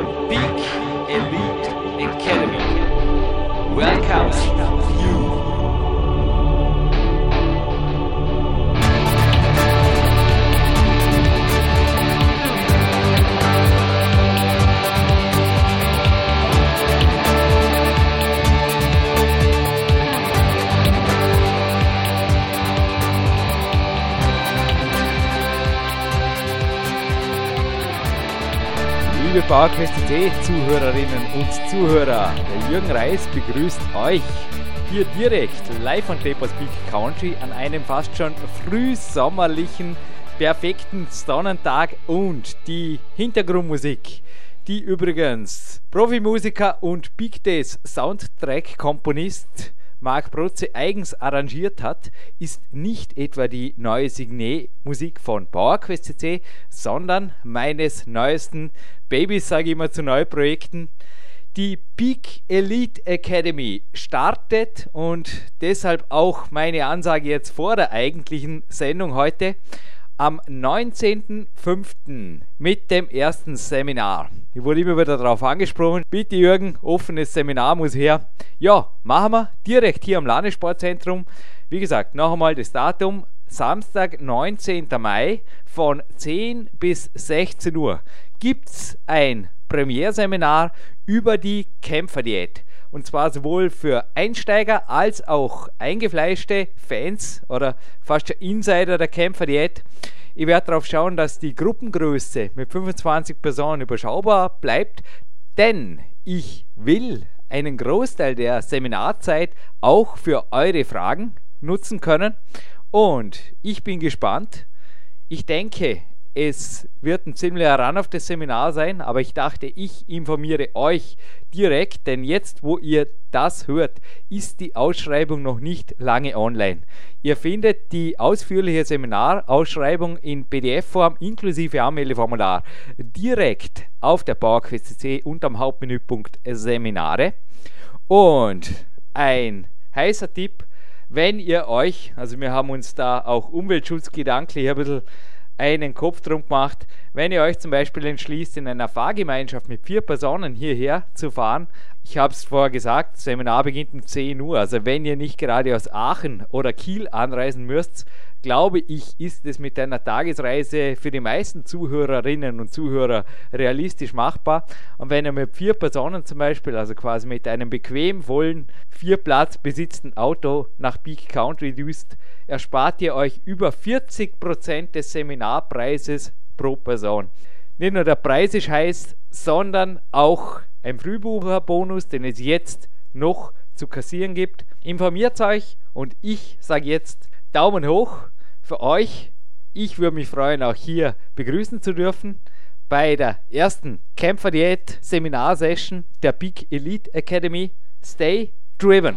the Peak Elite Academy welcomes you. Liebe PowerQuest.de Zuhörerinnen und Zuhörer, der Jürgen Reis begrüßt euch hier direkt live von Tapers Peak Country an einem fast schon frühsommerlichen, perfekten Sonnentag und die Hintergrundmusik, die übrigens Profimusiker und Big Days Soundtrack-Komponist Marc Protze eigens arrangiert hat, ist nicht etwa die neue Signet-Musik von PowerQuest CC, sondern meines neuesten Babys, sage ich immer zu Neuprojekten. Die Peak Elite Academy startet und deshalb auch meine Ansage jetzt vor der eigentlichen Sendung heute am 19.05. mit dem ersten Seminar. Ich wurde immer wieder darauf angesprochen. Bitte Jürgen, offenes Seminar muss her. Ja, machen wir direkt hier am Landessportzentrum. Wie gesagt, noch einmal das Datum. Samstag, 19. Mai von 10 bis 16 Uhr gibt es ein Premierseminar über die Kämpferdiät. Und zwar sowohl für Einsteiger als auch eingefleischte Fans oder fast Insider der Kämpferdiät. Ich werde darauf schauen, dass die Gruppengröße mit 25 Personen überschaubar bleibt, denn ich will einen Großteil der Seminarzeit auch für eure Fragen nutzen können. Und ich bin gespannt. Ich denke, es wird ein ziemlicher Ran auf das Seminar sein, aber ich dachte, ich informiere euch direkt, denn jetzt, wo ihr das hört, ist die Ausschreibung noch nicht lange online. Ihr findet die ausführliche Seminarausschreibung in PDF-Form inklusive Anmeldeformular direkt auf der PowerQuest.cc unterm Hauptmenüpunkt Seminare. Und ein heißer Tipp, wenn ihr euch, also wir haben uns da auch umweltschutzgedanklich ein bisschen einen Kopf drum gemacht, wenn ihr euch zum Beispiel entschließt, in einer Fahrgemeinschaft mit vier Personen hierher zu fahren. Ich habe es vorher gesagt, Seminar beginnt um 10 Uhr. Also wenn ihr nicht gerade aus Aachen oder Kiel anreisen müsst, glaube ich, ist es mit einer Tagesreise für die meisten Zuhörerinnen und Zuhörer realistisch machbar. Und wenn ihr mit vier Personen zum Beispiel, also quasi mit einem bequem vollen, vier Platz besitzten Auto nach Peak Country düst, erspart ihr euch über 40% des Seminarpreises pro Person. Nicht nur der Preis ist heiß, sondern auch ein Frühbucherbonus, den es jetzt noch zu kassieren gibt. Informiert euch und ich sage jetzt Daumen hoch für euch. Ich würde mich freuen, auch hier begrüßen zu dürfen bei der ersten Kämpferdiät Seminar-Session der Big Elite Academy. Stay driven!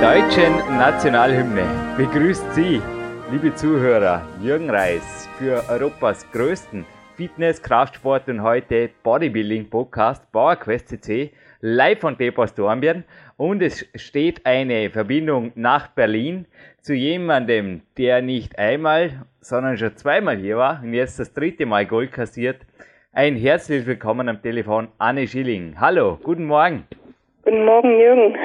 deutschen Nationalhymne begrüßt Sie, liebe Zuhörer, Jürgen Reis für Europas größten Fitness, Kraftsport und heute Bodybuilding Podcast PowerQuest CC live von Depot Dornbirn und es steht eine Verbindung nach Berlin zu jemandem, der nicht einmal, sondern schon zweimal hier war und jetzt das dritte Mal Gold kassiert. Ein herzliches Willkommen am Telefon, Anne Schilling. Hallo, guten Morgen. Guten Morgen, Jürgen.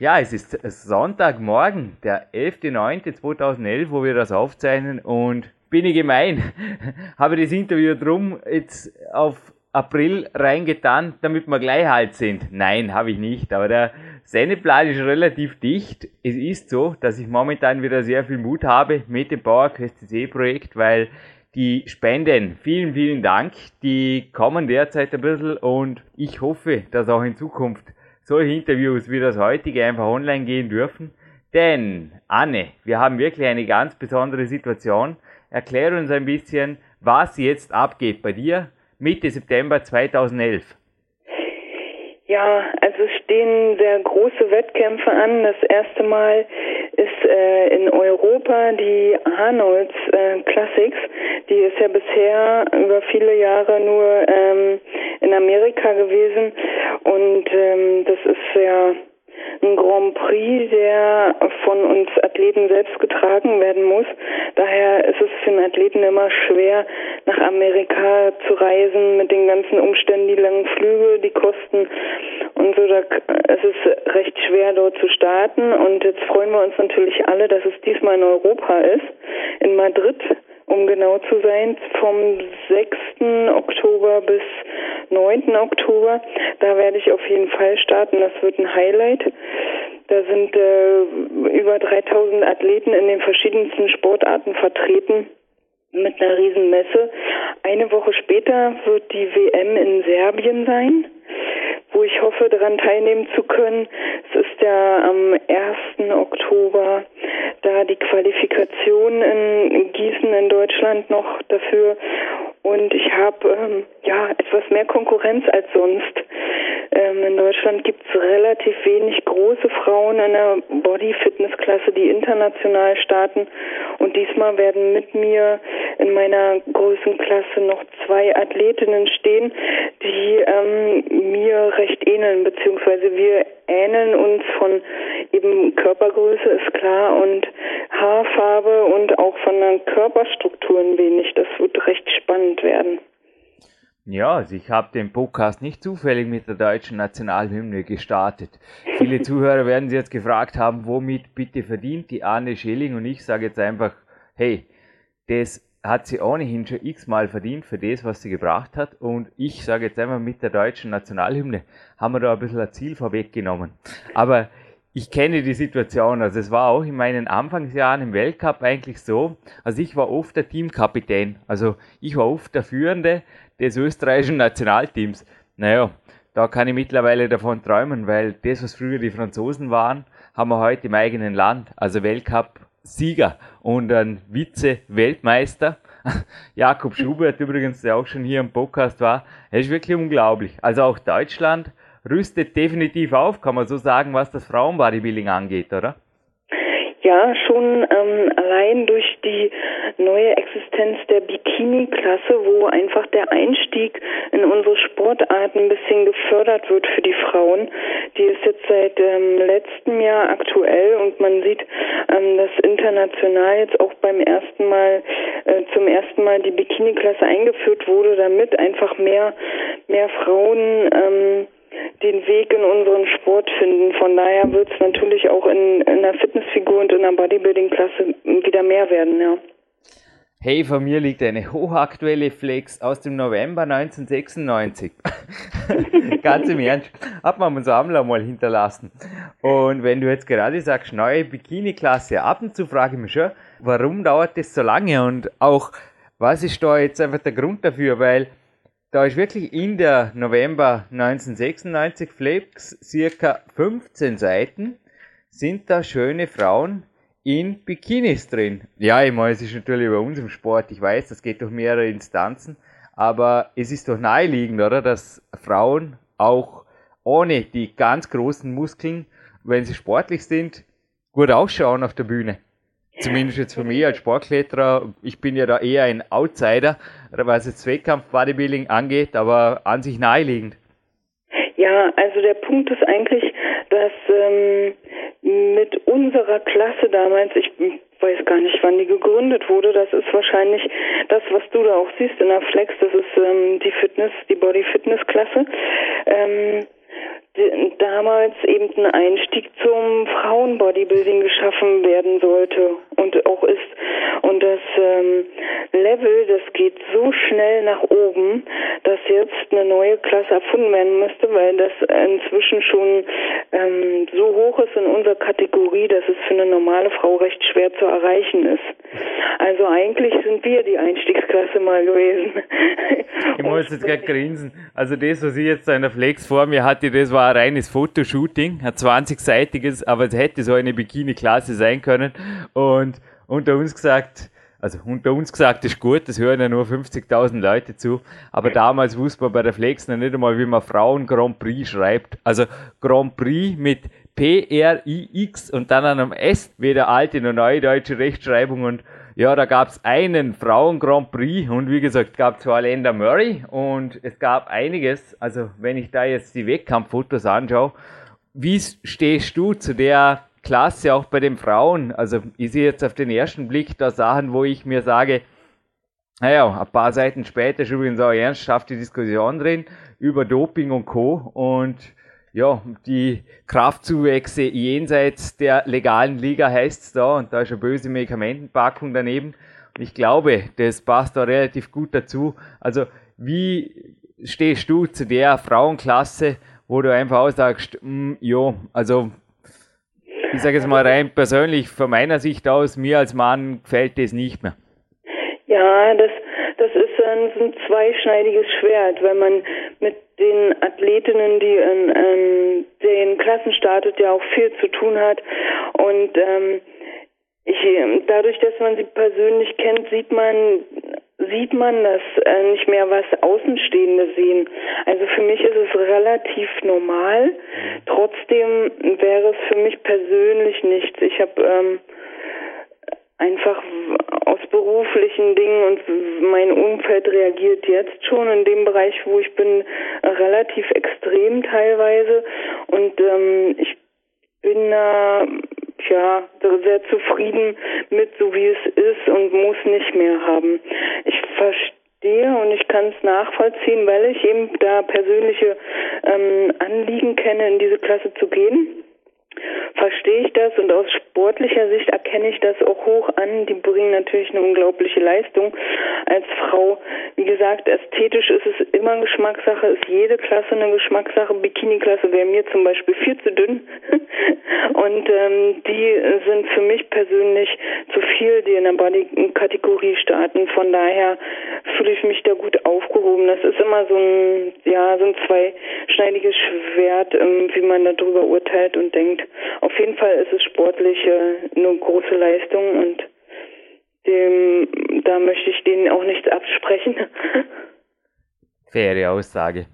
Ja, es ist Sonntagmorgen, der 11.09.2011, wo wir das aufzeichnen und bin ich gemein, habe das Interview drum jetzt auf April reingetan, damit wir gleich halt sind. Nein, habe ich nicht, aber der Sendeplan ist relativ dicht. Es ist so, dass ich momentan wieder sehr viel Mut habe mit dem PowerQuest CC Projekt, weil die Spenden, vielen, vielen Dank, die kommen derzeit ein bisschen und ich hoffe, dass auch in Zukunft solche Interviews wie das heutige einfach online gehen dürfen. Denn, Anne, wir haben wirklich eine ganz besondere Situation. Erklär uns ein bisschen, was jetzt abgeht bei dir Mitte September 2011. Ja, also stehen sehr große Wettkämpfe an. Das erste Mal ist äh, in Europa die Arnolds äh, Classics. Die ist ja bisher über viele Jahre nur ähm, in Amerika gewesen und ähm, das ist ja ein Grand Prix, der von uns Athleten selbst getragen werden muss. Daher ist es für einen Athleten immer schwer, nach Amerika zu reisen mit den ganzen Umständen, die langen Flüge, die Kosten und so. Da, es ist recht schwer, dort zu starten. Und jetzt freuen wir uns natürlich alle, dass es diesmal in Europa ist, in Madrid um genau zu sein, vom 6. Oktober bis 9. Oktober. Da werde ich auf jeden Fall starten. Das wird ein Highlight. Da sind äh, über 3000 Athleten in den verschiedensten Sportarten vertreten mit einer Riesenmesse. Eine Woche später wird die WM in Serbien sein wo ich hoffe, daran teilnehmen zu können. Es ist ja am 1. Oktober da die Qualifikation in Gießen in Deutschland noch dafür. Und ich habe ähm, ja etwas mehr Konkurrenz als sonst. Ähm, in Deutschland gibt es relativ wenig große Frauen in der Body-Fitness-Klasse, die international starten. Und diesmal werden mit mir in meiner Größenklasse noch zwei Athletinnen stehen, die ähm, mir recht ähneln, beziehungsweise wir ähneln uns von eben Körpergröße ist klar und Haarfarbe und auch von der Körperstruktur ein wenig. Das wird recht spannend werden. Ja, also ich habe den Podcast nicht zufällig mit der deutschen Nationalhymne gestartet. Viele Zuhörer werden sich jetzt gefragt haben, womit bitte verdient die Anne Schilling und ich sage jetzt einfach, hey, das hat sie ohnehin schon x-mal verdient für das, was sie gebracht hat. Und ich sage jetzt einmal, mit der deutschen Nationalhymne haben wir da ein bisschen ein Ziel vorweggenommen. Aber ich kenne die Situation. Also es war auch in meinen Anfangsjahren im Weltcup eigentlich so. Also ich war oft der Teamkapitän. Also ich war oft der Führende des österreichischen Nationalteams. Naja, da kann ich mittlerweile davon träumen, weil das, was früher die Franzosen waren, haben wir heute im eigenen Land. Also Weltcup Sieger und ein Vize-Weltmeister. Jakob Schubert übrigens, der auch schon hier im Podcast war. Er ist wirklich unglaublich. Also auch Deutschland rüstet definitiv auf, kann man so sagen, was das Frauenbodybuilding angeht, oder? Ja, schon ähm, allein durch die neue Existenz der Bikini-Klasse, wo einfach der Einstieg in unsere Sportarten ein bisschen gefördert wird für die Frauen. Die ist jetzt seit ähm, letztem Jahr aktuell und man sieht, ähm, dass international jetzt auch beim ersten Mal, äh, zum ersten Mal die Bikini-Klasse eingeführt wurde, damit einfach mehr, mehr Frauen ähm, den Weg in unseren Sport finden. Von daher wird es natürlich auch in, in der Fitnessfigur und in der Bodybuilding-Klasse wieder mehr werden, ja. Hey, von mir liegt eine hochaktuelle Flex aus dem November 1996. Ganz im Ernst. Hat man uns Sammler mal hinterlassen. Und wenn du jetzt gerade sagst, neue Bikini-Klasse, ab und zu frage ich mich schon, warum dauert das so lange und auch, was ist da jetzt einfach der Grund dafür? Weil da ist wirklich in der November 1996 Flex circa 15 Seiten sind da schöne Frauen in Bikinis drin. Ja, ich meine, es ist natürlich bei uns im Sport, ich weiß, das geht durch mehrere Instanzen, aber es ist doch naheliegend, oder, dass Frauen auch ohne die ganz großen Muskeln, wenn sie sportlich sind, gut ausschauen auf der Bühne. zumindest jetzt für mich als Sportkletterer, ich bin ja da eher ein Outsider, was jetzt Wettkampf-Bodybuilding angeht, aber an sich naheliegend. Ja, also der Punkt ist eigentlich, dass ähm, mit unserer Klasse damals, ich weiß gar nicht, wann die gegründet wurde, das ist wahrscheinlich das, was du da auch siehst in der Flex, das ist ähm, die Fitness, die Body Fitness Klasse. Ähm, damals eben ein Einstieg zum Frauenbodybuilding geschaffen werden sollte und auch ist. Und das ähm, Level, das geht so schnell nach oben, dass jetzt eine neue Klasse erfunden werden müsste, weil das inzwischen schon ähm, so hoch ist in unserer Kategorie, dass es für eine normale Frau recht schwer zu erreichen ist. Also eigentlich sind wir die Einstiegsklasse mal gewesen. Ich muss jetzt gerade grinsen. Also das, was ich jetzt in der Flex vor mir hatte, das war ein reines Fotoshooting, ein 20-seitiges, aber es hätte so eine Bikini-Klasse sein können. Und unter uns gesagt, also unter uns gesagt ist gut, das hören ja nur 50.000 Leute zu, aber damals wusste man bei der Flex noch nicht einmal, wie man Frauen Grand Prix schreibt. Also Grand Prix mit P-R-I-X und dann einem S, weder alte noch neue deutsche Rechtschreibung und ja, da gab es einen Frauen Grand Prix und wie gesagt, gab zwar Länder Murray und es gab einiges. Also wenn ich da jetzt die Wettkampffotos anschaue, wie stehst du zu der Klasse auch bei den Frauen? Also ich sehe jetzt auf den ersten Blick da Sachen, wo ich mir sage, naja, ein paar Seiten später ist übrigens auch ernsthafte Diskussion drin über Doping und Co. Und ja, die Kraftzuwächse jenseits der legalen Liga heißt es da und da ist eine böse Medikamentenpackung daneben. Und ich glaube, das passt da relativ gut dazu. Also, wie stehst du zu der Frauenklasse, wo du einfach auch sagst, mm, ja, also ich sage jetzt mal rein persönlich, von meiner Sicht aus, mir als Mann gefällt das nicht mehr. Ja, das, das ist ein, zweischneidiges Schwert, wenn man mit den Athletinnen, die in, in den Klassen startet, ja auch viel zu tun hat. Und ähm, ich, dadurch, dass man sie persönlich kennt, sieht man sieht man das äh, nicht mehr, was Außenstehende sehen. Also für mich ist es relativ normal. Trotzdem wäre es für mich persönlich nichts. Ich habe ähm, beruflichen Dingen und mein Umfeld reagiert jetzt schon in dem Bereich, wo ich bin, relativ extrem teilweise und ähm, ich bin da ja sehr zufrieden mit so wie es ist und muss nicht mehr haben. Ich verstehe und ich kann es nachvollziehen, weil ich eben da persönliche ähm, Anliegen kenne, in diese Klasse zu gehen verstehe ich das und aus sportlicher Sicht erkenne ich das auch hoch an. Die bringen natürlich eine unglaubliche Leistung als Frau. Wie gesagt, ästhetisch ist es immer Geschmackssache, ist jede Klasse eine Geschmackssache. Bikini-Klasse wäre mir zum Beispiel viel zu dünn und ähm, die sind für mich persönlich zu viel, die in der Body-Kategorie starten. Von daher fühle ich mich da gut aufgehoben. Das ist immer so ein, ja, so ein zweischneidiges Schwert, ähm, wie man darüber urteilt und denkt. Auf jeden Fall ist es sportlich äh, eine große Leistung und dem, da möchte ich denen auch nichts absprechen. Faire Aussage.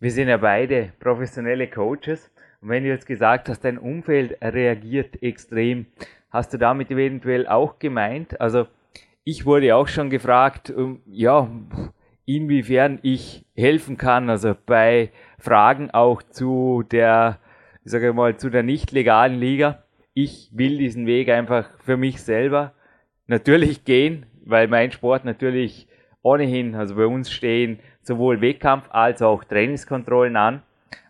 Wir sind ja beide professionelle Coaches. Und wenn du jetzt gesagt hast, dein Umfeld reagiert extrem, hast du damit eventuell auch gemeint? Also, ich wurde auch schon gefragt, ähm, ja, inwiefern ich helfen kann, also bei Fragen auch zu der ich sage mal, zu der nicht legalen Liga. Ich will diesen Weg einfach für mich selber natürlich gehen, weil mein Sport natürlich ohnehin, also bei uns stehen sowohl Wettkampf als auch Trainingskontrollen an.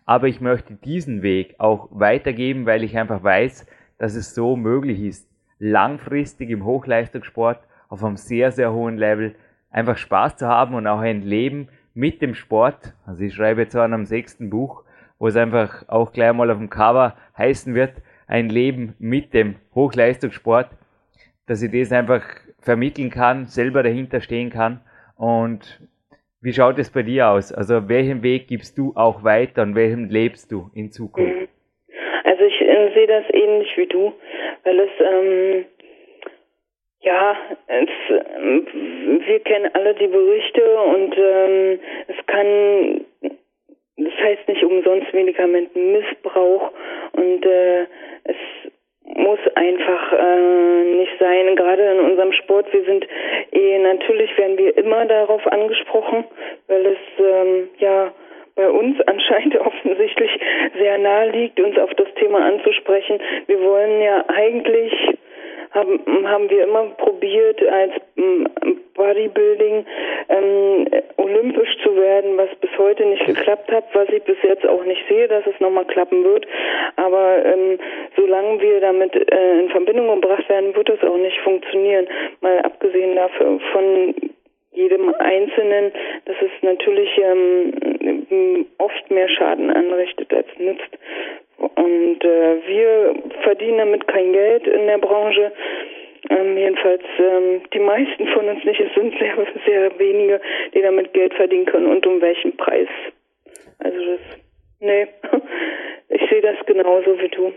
Aber ich möchte diesen Weg auch weitergeben, weil ich einfach weiß, dass es so möglich ist, langfristig im Hochleistungssport auf einem sehr, sehr hohen Level einfach Spaß zu haben und auch ein Leben mit dem Sport. Also ich schreibe jetzt an einem sechsten Buch wo es einfach auch gleich mal auf dem Cover heißen wird, ein Leben mit dem Hochleistungssport, dass ich das einfach vermitteln kann, selber dahinter stehen kann. Und wie schaut es bei dir aus? Also welchen Weg gibst du auch weiter und welchen lebst du in Zukunft? Also ich äh, sehe das ähnlich wie du, weil es ähm, ja, es, äh, wir kennen alle die Berichte und ähm, es kann das heißt nicht umsonst Medikamentenmissbrauch und äh, es muss einfach äh, nicht sein. Gerade in unserem Sport, wir sind eh, natürlich werden wir immer darauf angesprochen, weil es ähm, ja bei uns anscheinend offensichtlich sehr nahe liegt, uns auf das Thema anzusprechen. Wir wollen ja eigentlich haben, haben wir immer probiert, als mm, Bodybuilding ähm, olympisch zu werden, was bis heute nicht geklappt hat, was ich bis jetzt auch nicht sehe, dass es nochmal klappen wird. Aber ähm, solange wir damit äh, in Verbindung gebracht werden, wird es auch nicht funktionieren. Mal abgesehen dafür von jedem Einzelnen, dass es natürlich ähm, oft mehr Schaden anrichtet als nützt. Und äh, wir verdienen damit kein Geld in der Branche. Ähm, jedenfalls ähm, die meisten von uns nicht. Es sind sehr, sehr wenige, die damit Geld verdienen können und um welchen Preis. Also das, nee, ich sehe das genauso wie du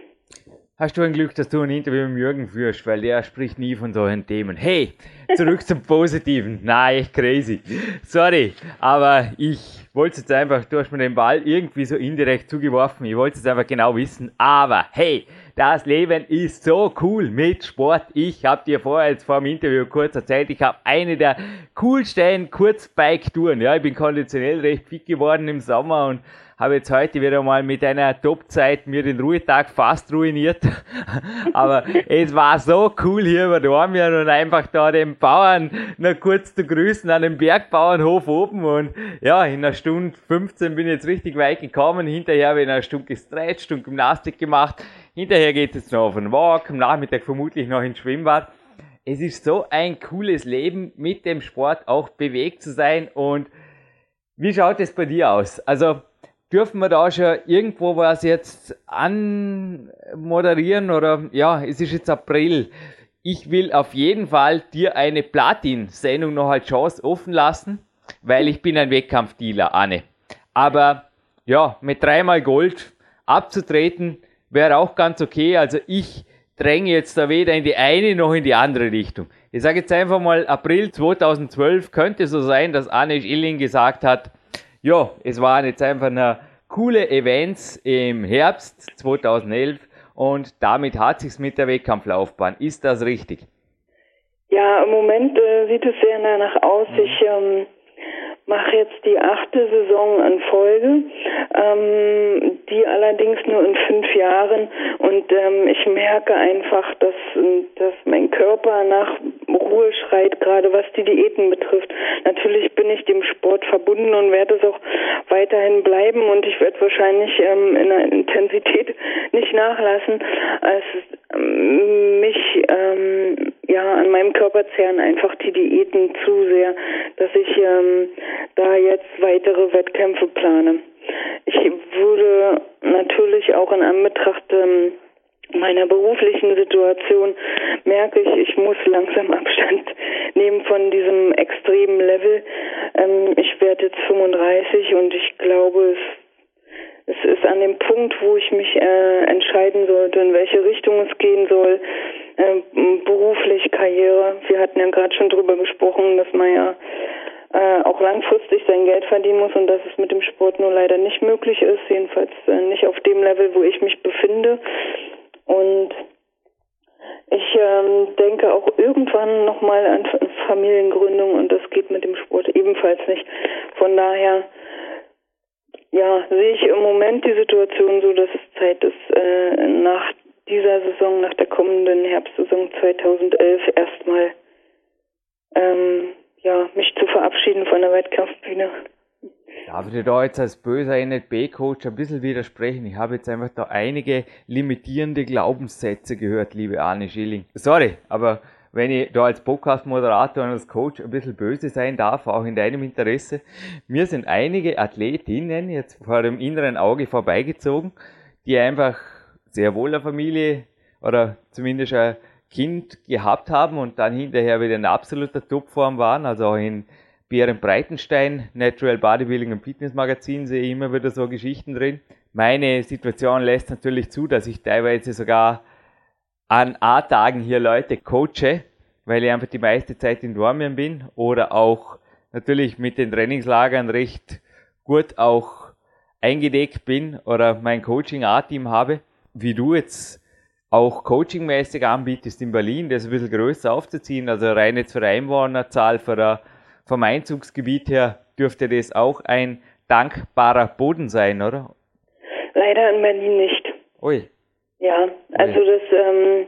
hast du ein Glück, dass du ein Interview mit Jürgen führst, weil der spricht nie von solchen Themen. Hey, zurück zum Positiven. Nein, echt crazy. Sorry, aber ich wollte jetzt einfach, du hast mir den Ball irgendwie so indirekt zugeworfen. Ich wollte es einfach genau wissen. Aber hey, das Leben ist so cool mit Sport. Ich habe dir vorher jetzt vor dem Interview kurz erzählt, ich habe eine der coolsten Kurzbike-Touren. Ja, ich bin konditionell recht fit geworden im Sommer und habe jetzt heute wieder mal mit einer Top-Zeit mir den Ruhetag fast ruiniert. Aber es war so cool hier über Dormien und einfach da den Bauern noch kurz zu grüßen an dem Bergbauernhof oben. Und ja, in einer Stunde 15 bin ich jetzt richtig weit gekommen. Hinterher habe ich eine Stunde gestretcht und Gymnastik gemacht. Hinterher geht es noch auf einen Walk, am Nachmittag vermutlich noch ins Schwimmbad. Es ist so ein cooles Leben, mit dem Sport auch bewegt zu sein. Und wie schaut es bei dir aus? Also, dürfen wir da schon irgendwo was jetzt anmoderieren oder ja, es ist jetzt April. Ich will auf jeden Fall dir eine Platin-Sendung noch als Chance offen lassen, weil ich bin ein Wettkampfdealer, Anne. Aber ja, mit dreimal Gold abzutreten wäre auch ganz okay. Also ich dränge jetzt da weder in die eine noch in die andere Richtung. Ich sage jetzt einfach mal, April 2012 könnte so sein, dass Anne Schilling gesagt hat, ja, es waren jetzt einfach eine coole Events im Herbst 2011 und damit hat sich's mit der Wettkampflaufbahn. Ist das richtig? Ja, im Moment äh, sieht es sehr danach aus. Mhm. Ich ähm, mache jetzt die achte Saison in Folge, ähm, die allerdings nur in fünf Jahren. Und ähm, ich merke einfach, dass, dass mein Körper nach Ruhe schreit, gerade was die Diäten betrifft. Natürlich bin ich dem Sport verbunden und werde es auch weiterhin bleiben und ich werde wahrscheinlich ähm, in der Intensität nicht nachlassen. Es mich ähm, ja an meinem Körper zehren einfach die Diäten zu sehr, dass ich ähm, da jetzt weitere Wettkämpfe plane. Ich würde natürlich auch in Anbetracht ähm, meiner beruflichen Situation merke ich, ich muss langsam Abstand nehmen von diesem extremen Level. Ähm, ich werde jetzt 35 und ich glaube, es, es ist an dem Punkt, wo ich mich äh, entscheiden sollte, in welche Richtung es gehen soll. Äh, beruflich, Karriere. Wir hatten ja gerade schon drüber gesprochen, dass man ja äh, auch langfristig sein Geld verdienen muss und dass es mit dem Sport nur leider nicht möglich ist, jedenfalls äh, nicht auf dem Level, wo ich mich befinde. Und ich ähm, denke auch irgendwann nochmal an Familiengründung und das geht mit dem Sport ebenfalls nicht. Von daher ja, sehe ich im Moment die Situation so, dass es Zeit ist, äh, nach dieser Saison, nach der kommenden Herbstsaison 2011 erstmal ähm, ja, mich zu verabschieden von der Wettkampfbühne. Darf ich da jetzt als böser NLP-Coach ein bisschen widersprechen? Ich habe jetzt einfach da einige limitierende Glaubenssätze gehört, liebe Arne Schilling. Sorry, aber wenn ich da als Podcast-Moderator und als Coach ein bisschen böse sein darf, auch in deinem Interesse. Mir sind einige Athletinnen jetzt vor dem inneren Auge vorbeigezogen, die einfach sehr wohl eine Familie oder zumindest ein Kind gehabt haben und dann hinterher wieder in absoluter Topform waren, also auch in Bären Breitenstein, Natural Bodybuilding und Fitness Magazin sehe ich immer wieder so Geschichten drin. Meine Situation lässt natürlich zu, dass ich teilweise sogar an A-Tagen hier Leute coache, weil ich einfach die meiste Zeit in Dormien bin oder auch natürlich mit den Trainingslagern recht gut auch eingedeckt bin oder mein Coaching A-Team habe, wie du jetzt auch coachingmäßig anbietest in Berlin, das ein bisschen größer aufzuziehen, also rein jetzt für Einwohnerzahl, für vom Einzugsgebiet her dürfte das auch ein dankbarer Boden sein, oder? Leider in Berlin nicht. Ui. Ja, also das, ähm,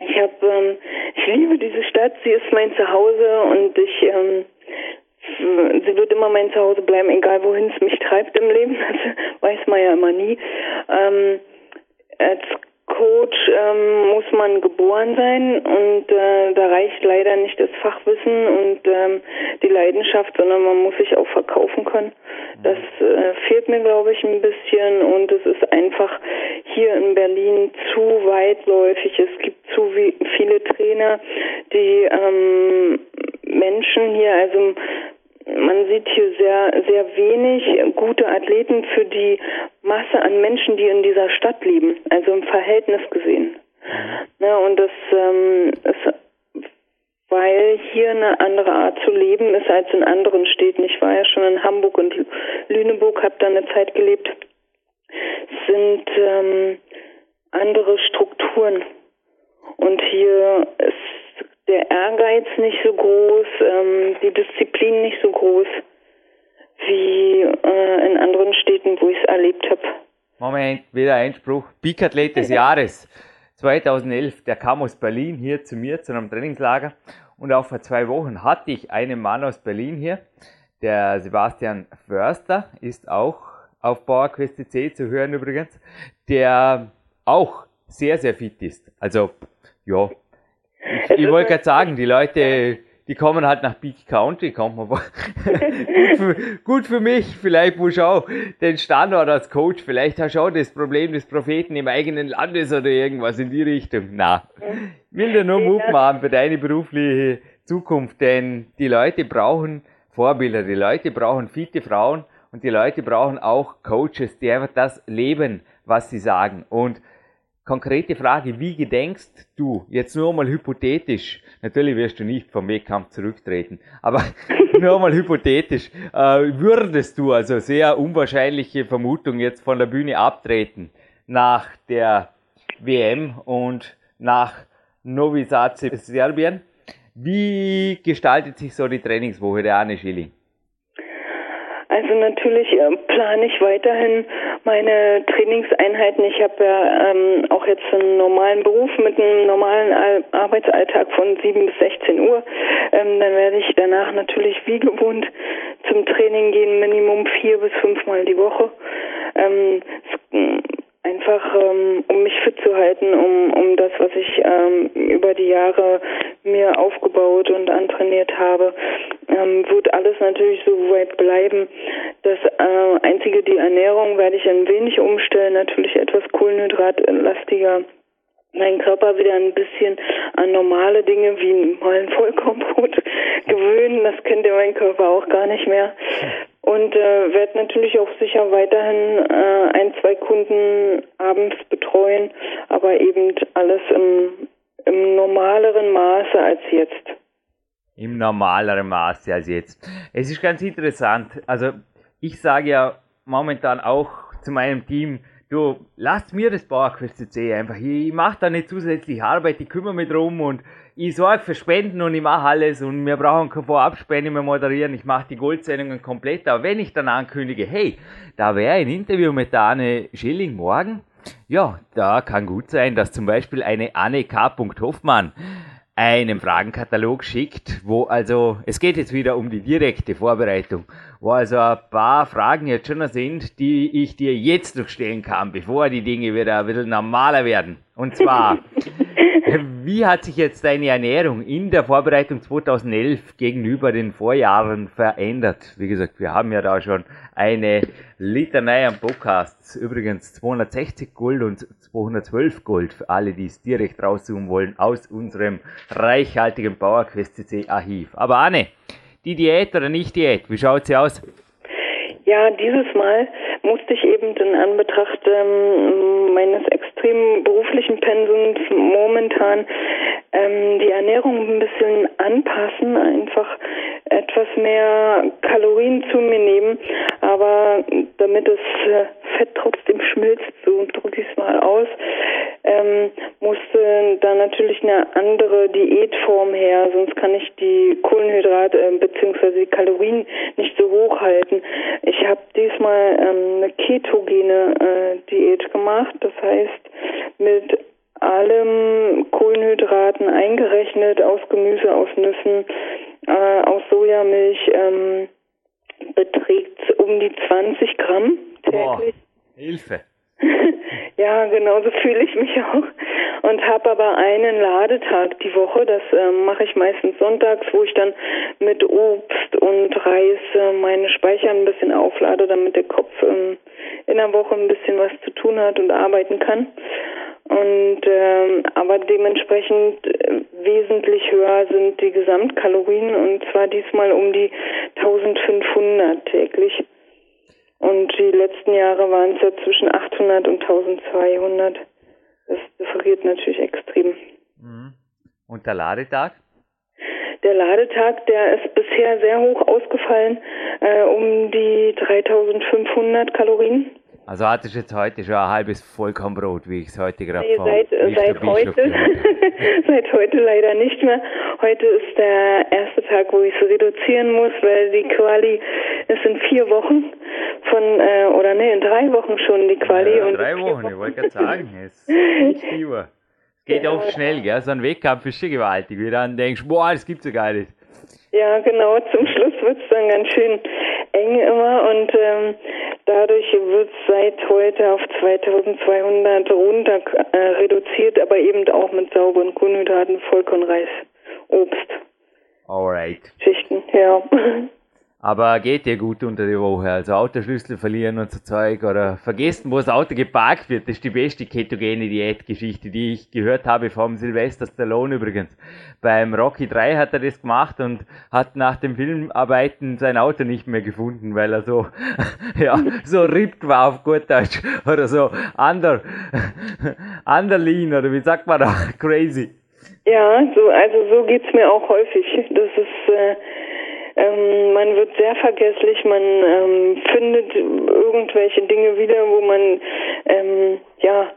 ich habe, ähm, ich liebe diese Stadt, sie ist mein Zuhause und ich, ähm, sie wird immer mein Zuhause bleiben, egal wohin es mich treibt im Leben, das weiß man ja immer nie. Ähm, als Coach ähm, muss man geboren sein und äh, da reicht leider nicht das Fachwissen und ähm, die Leidenschaft, sondern man muss sich auch verkaufen können. Das äh, fehlt mir, glaube ich, ein bisschen und es ist einfach hier in Berlin zu weitläufig. Es gibt zu viele Trainer, die ähm, Menschen hier, also man sieht hier sehr, sehr wenig gute Athleten für die Masse an Menschen, die in dieser Stadt leben, also im Verhältnis gesehen. Mhm. Ja, und das ähm, ist, weil hier eine andere Art zu leben ist als in anderen Städten. Ich war ja schon in Hamburg und Lüneburg, habe da eine Zeit gelebt, sind ähm, andere Strukturen. Und hier ist der Ehrgeiz nicht so groß, ähm, die Disziplin nicht so groß wie äh, in anderen Städten, wo ich es erlebt habe. Moment, wieder Einspruch. Peak-Athlet des Jahres 2011, der kam aus Berlin hier zu mir zu einem Trainingslager und auch vor zwei Wochen hatte ich einen Mann aus Berlin hier, der Sebastian Förster, ist auch auf PowerQuest C zu hören übrigens, der auch sehr, sehr fit ist. Also, ja, ich, ich wollte gerade sagen, die Leute, die kommen halt nach Peak County, kommt man gut, für, gut für mich, vielleicht muss ich auch den Standort als Coach, vielleicht hast du auch das Problem des Propheten im eigenen Landes oder irgendwas in die Richtung. Na, ich will dir nur Mut machen für deine berufliche Zukunft, denn die Leute brauchen Vorbilder, die Leute brauchen fitte Frauen und die Leute brauchen auch Coaches, die einfach das leben, was sie sagen. Und konkrete Frage, wie gedenkst du, jetzt nur mal hypothetisch, natürlich wirst du nicht vom Wettkampf zurücktreten, aber nur mal hypothetisch, äh, würdest du, also sehr unwahrscheinliche Vermutung, jetzt von der Bühne abtreten nach der WM und nach Novi Sad, Serbien? Wie gestaltet sich so die Trainingswoche der Anne Schilling? Also natürlich äh, plane ich weiterhin meine Trainingseinheiten. Ich habe ja ähm, auch jetzt einen normalen Beruf mit einem normalen Al Arbeitsalltag von 7 bis 16 Uhr. Ähm, dann werde ich danach natürlich wie gewohnt zum Training gehen, Minimum vier bis fünfmal die Woche. Ähm, einfach ähm, um mich fit zu halten, um, um das, was ich ähm, über die Jahre mir aufgebaut und antrainiert habe, ähm, wird alles natürlich so weit bleiben. Das äh, einzige, die Ernährung werde ich ein wenig umstellen, natürlich etwas kohlenhydratlastiger meinen Körper wieder ein bisschen an normale Dinge wie mal ein Vollkornbrot gewöhnen. Das kennt ja mein Körper auch gar nicht mehr. Und äh, werde natürlich auch sicher weiterhin äh, Kunden abends betreuen, aber eben alles im, im normaleren Maße als jetzt. Im normaleren Maße als jetzt. Es ist ganz interessant. Also ich sage ja momentan auch zu meinem Team, du, lasst mir das PowerQuest CC einfach. Ich mache da nicht zusätzlich Arbeit, ich kümmere mich drum und ich sorge für Spenden und ich mache alles und wir brauchen keine Vorabspende mehr moderieren. Ich mache die Goldsendungen komplett. Aber wenn ich dann ankündige, hey, da wäre ein Interview mit der Anne Schilling morgen, ja, da kann gut sein, dass zum Beispiel eine Anne K. Hoffmann einen Fragenkatalog schickt, wo also, es geht jetzt wieder um die direkte Vorbereitung, wo also ein paar Fragen jetzt schon sind, die ich dir jetzt noch stellen kann, bevor die Dinge wieder ein bisschen normaler werden. Und zwar, wie hat sich jetzt deine Ernährung in der Vorbereitung 2011 gegenüber den Vorjahren verändert? Wie gesagt, wir haben ja da schon eine Litanei an Podcasts. Übrigens 260 Gold und 212 Gold für alle, die es direkt raussuchen wollen aus unserem reichhaltigen PowerQuest CC Archiv. Aber Anne, die Diät oder nicht Diät, wie schaut sie aus? Ja, dieses Mal musste ich eben in Anbetracht ähm, meines extremen beruflichen Pensums momentan ähm, die Ernährung ein bisschen anpassen, einfach etwas mehr Kalorien zu mir nehmen, aber damit das äh, Fett trotzdem schmilzt, so drücke ich es mal aus, ähm, muss da natürlich eine andere Diätform her, sonst kann ich die Kohlenhydrate äh, bzw. die Kalorien nicht so hoch halten. Ich habe diesmal ähm, eine ketogene äh, Diät gemacht, das heißt mit allem Kohlenhydraten eingerechnet, aus Gemüse, aus Nüssen, äh, aus Sojamilch ähm, beträgt um die 20 Gramm täglich. Boah, Hilfe. ja, genauso fühle ich mich auch. Und habe aber einen Ladetag die Woche. Das äh, mache ich meistens sonntags, wo ich dann mit Obst und Reis äh, meine Speicher ein bisschen auflade, damit der Kopf ähm, in der Woche ein bisschen was zu tun hat und arbeiten kann. Und ähm, aber dementsprechend äh, wesentlich höher sind die Gesamtkalorien und zwar diesmal um die 1500 täglich. Und die letzten Jahre waren es ja zwischen 800 und 1200. Das differiert natürlich extrem. Mhm. Und der Ladetag? Der Ladetag, der ist bisher sehr hoch ausgefallen, äh, um die 3500 Kalorien. Also hattest du jetzt heute schon ein halbes Vollkornbrot, wie ich es heute gerade nee, seit, seit heute, seit heute leider nicht mehr. Heute ist der erste Tag, wo ich es reduzieren muss, weil die Quali, es sind vier Wochen von, äh, oder nee, in drei Wochen schon die Quali. Ja, und drei Wochen, ich wollte gerade sagen, es ist nicht Es geht ja. oft schnell, gell? So ein Wettkampf ist schon gewaltig, wie du dann denkst, boah, das gibt's ja gar nicht. Ja, genau. Zum Schluss wird es dann ganz schön eng immer und ähm, dadurch wird es seit heute auf 2200 runter äh, reduziert, aber eben auch mit sauberen Kohlenhydraten, Vollkornreis, Obst. Alright. Schichten, ja. Aber geht dir gut unter die Woche. Also Autoschlüssel verlieren und so Zeug oder vergessen, wo das Auto geparkt wird. Das ist die beste ketogene Diätgeschichte, die ich gehört habe vom Sylvester Stallone übrigens. Beim Rocky 3 hat er das gemacht und hat nach dem Filmarbeiten sein Auto nicht mehr gefunden, weil er so, ja, so rippt war auf gut Deutsch. Oder so under, underlean oder wie sagt man da? Crazy. Ja, so, also so geht's mir auch häufig. Das ist, äh, ähm, man wird sehr vergesslich, man ähm, findet irgendwelche Dinge wieder, wo man ähm, ja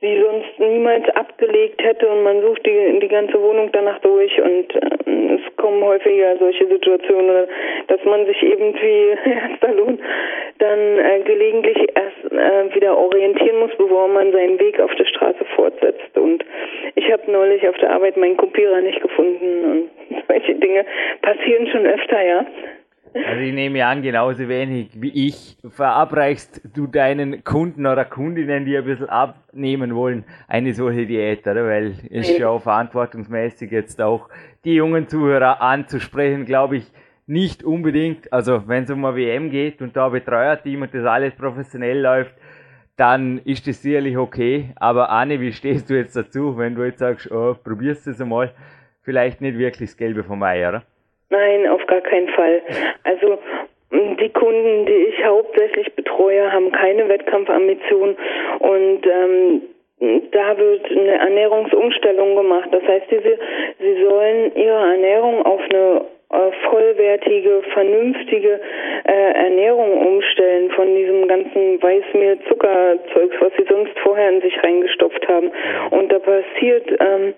sie sonst niemals abgelegt hätte und man sucht die, die ganze Wohnung danach durch und äh, es kommen häufiger solche Situationen, dass man sich eben wie Herr Stallone dann äh, gelegentlich erst äh, wieder orientieren muss, bevor man seinen Weg auf der Straße fortsetzt. Und ich habe neulich auf der Arbeit meinen Kopierer nicht gefunden und solche Dinge passieren schon öfter, ja. Also ich nehme an, genauso wenig wie ich verabreichst du deinen Kunden oder Kundinnen, die ein bisschen abnehmen wollen, eine solche Diät, oder? Weil es ist ja auch verantwortungsmäßig jetzt auch die jungen Zuhörer anzusprechen, glaube ich, nicht unbedingt. Also wenn es um eine WM geht und da Betreuerteam und das alles professionell läuft, dann ist das sicherlich okay. Aber Anne, wie stehst du jetzt dazu, wenn du jetzt sagst, oh, probierst es einmal, vielleicht nicht wirklich das Gelbe vom Ei, oder? Nein, auf gar keinen Fall. Also die Kunden, die ich hauptsächlich betreue, haben keine Wettkampfambition und ähm, da wird eine Ernährungsumstellung gemacht. Das heißt, diese, sie sollen ihre Ernährung auf eine vollwertige, vernünftige äh, Ernährung umstellen von diesem ganzen Weißmehl, Zuckerzeugs, was sie sonst vorher in sich reingestopft haben. Und da passiert, ähm,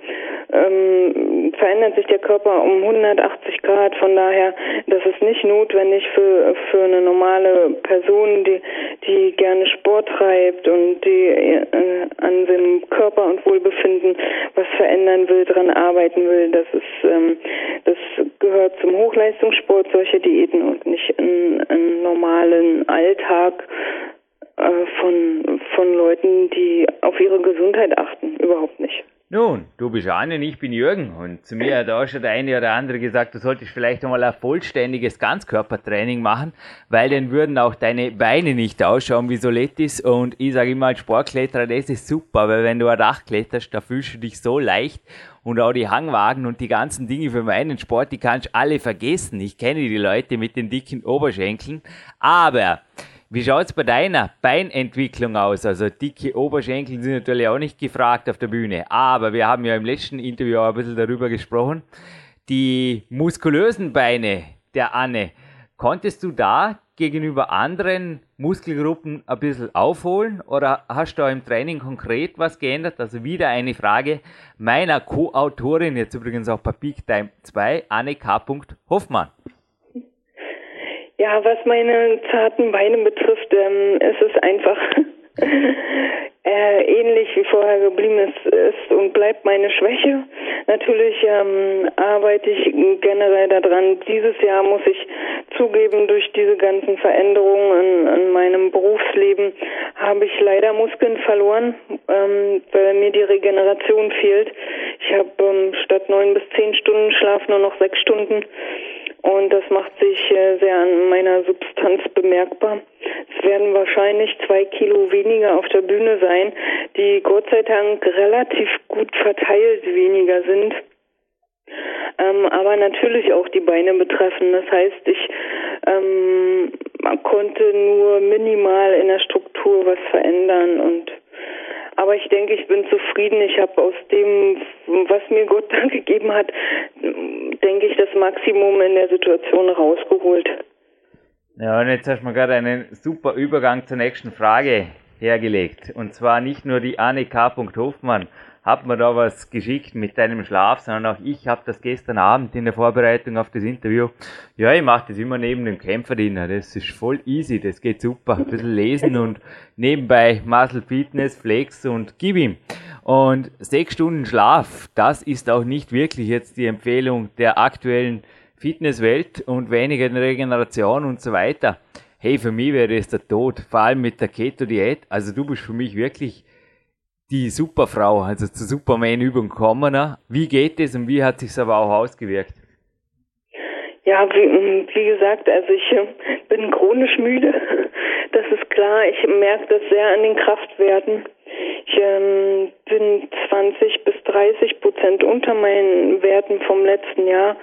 ähm, verändert sich der Körper um 180 Grad. Von daher, das ist nicht notwendig für für eine normale Person, die die gerne Sport treibt und die äh, an seinem Körper und Wohlbefinden was verändern will, dran arbeiten will. Das ist ähm, das gehört zum Hochleistungssport solche Diäten und nicht in, in normalen Alltag äh, von, von Leuten, die auf ihre Gesundheit achten. Überhaupt nicht. Nun, du bist Anne und ich bin Jürgen. Und zu mir hat auch schon der eine oder andere gesagt, du solltest vielleicht einmal ein vollständiges Ganzkörpertraining machen, weil dann würden auch deine Beine nicht ausschauen wie Solettis und ich sage immer als Sportkletterer, das ist super, weil wenn du ein Dach kletterst, da fühlst du dich so leicht. Und auch die Hangwagen und die ganzen Dinge für meinen Sport, die kannst du alle vergessen. Ich kenne die Leute mit den dicken Oberschenkeln, aber wie schaut es bei deiner Beinentwicklung aus? Also dicke Oberschenkel sind natürlich auch nicht gefragt auf der Bühne, aber wir haben ja im letzten Interview auch ein bisschen darüber gesprochen. Die muskulösen Beine der Anne, konntest du da gegenüber anderen Muskelgruppen ein bisschen aufholen oder hast du im Training konkret was geändert? Also wieder eine Frage meiner Co-Autorin, jetzt übrigens auch bei Peak Time 2, Anne K. Hoffmann. Ja, was meine zarten Beine betrifft, ähm, ist es einfach äh, ähnlich wie vorher geblieben ist, ist und bleibt meine Schwäche. Natürlich ähm, arbeite ich generell daran. Dieses Jahr muss ich zugeben, durch diese ganzen Veränderungen in, in meinem Berufsleben habe ich leider Muskeln verloren, ähm, weil mir die Regeneration fehlt. Ich habe ähm, statt neun bis zehn Stunden Schlaf nur noch sechs Stunden und das macht sich äh, sehr an meiner Substanz bemerkbar. Es werden wahrscheinlich zwei Kilo weniger auf der Bühne sein, die Gott sei Dank relativ gut verteilt weniger sind. Ähm, aber natürlich auch die Beine betreffen. Das heißt, ich ähm, konnte nur minimal in der Struktur was verändern und aber ich denke, ich bin zufrieden. Ich habe aus dem, was mir Gott dann gegeben hat, denke ich, das Maximum in der Situation rausgeholt. Ja, und jetzt hast du mir gerade einen super Übergang zur nächsten Frage hergelegt. Und zwar nicht nur die Anne K. Hofmann hat mir da was geschickt mit deinem Schlaf, sondern auch ich habe das gestern Abend in der Vorbereitung auf das Interview. Ja, ich mache das immer neben dem Kämpferdiener. Das ist voll easy, das geht super. Ein bisschen lesen und nebenbei Muscle Fitness, Flex und gib ihm. Und sechs Stunden Schlaf, das ist auch nicht wirklich jetzt die Empfehlung der aktuellen Fitnesswelt und weniger Regeneration und so weiter. Hey, für mich wäre es der Tod, vor allem mit der Keto-Diät. Also du bist für mich wirklich die Superfrau, also zur Superman-Übung kommen. Ne? Wie geht es und wie hat sich aber auch ausgewirkt? Ja, wie, wie, gesagt, also ich äh, bin chronisch müde. Das ist klar. Ich merke das sehr an den Kraftwerten. Ich ähm, bin 20 bis 30 Prozent unter meinen Werten vom letzten Jahr.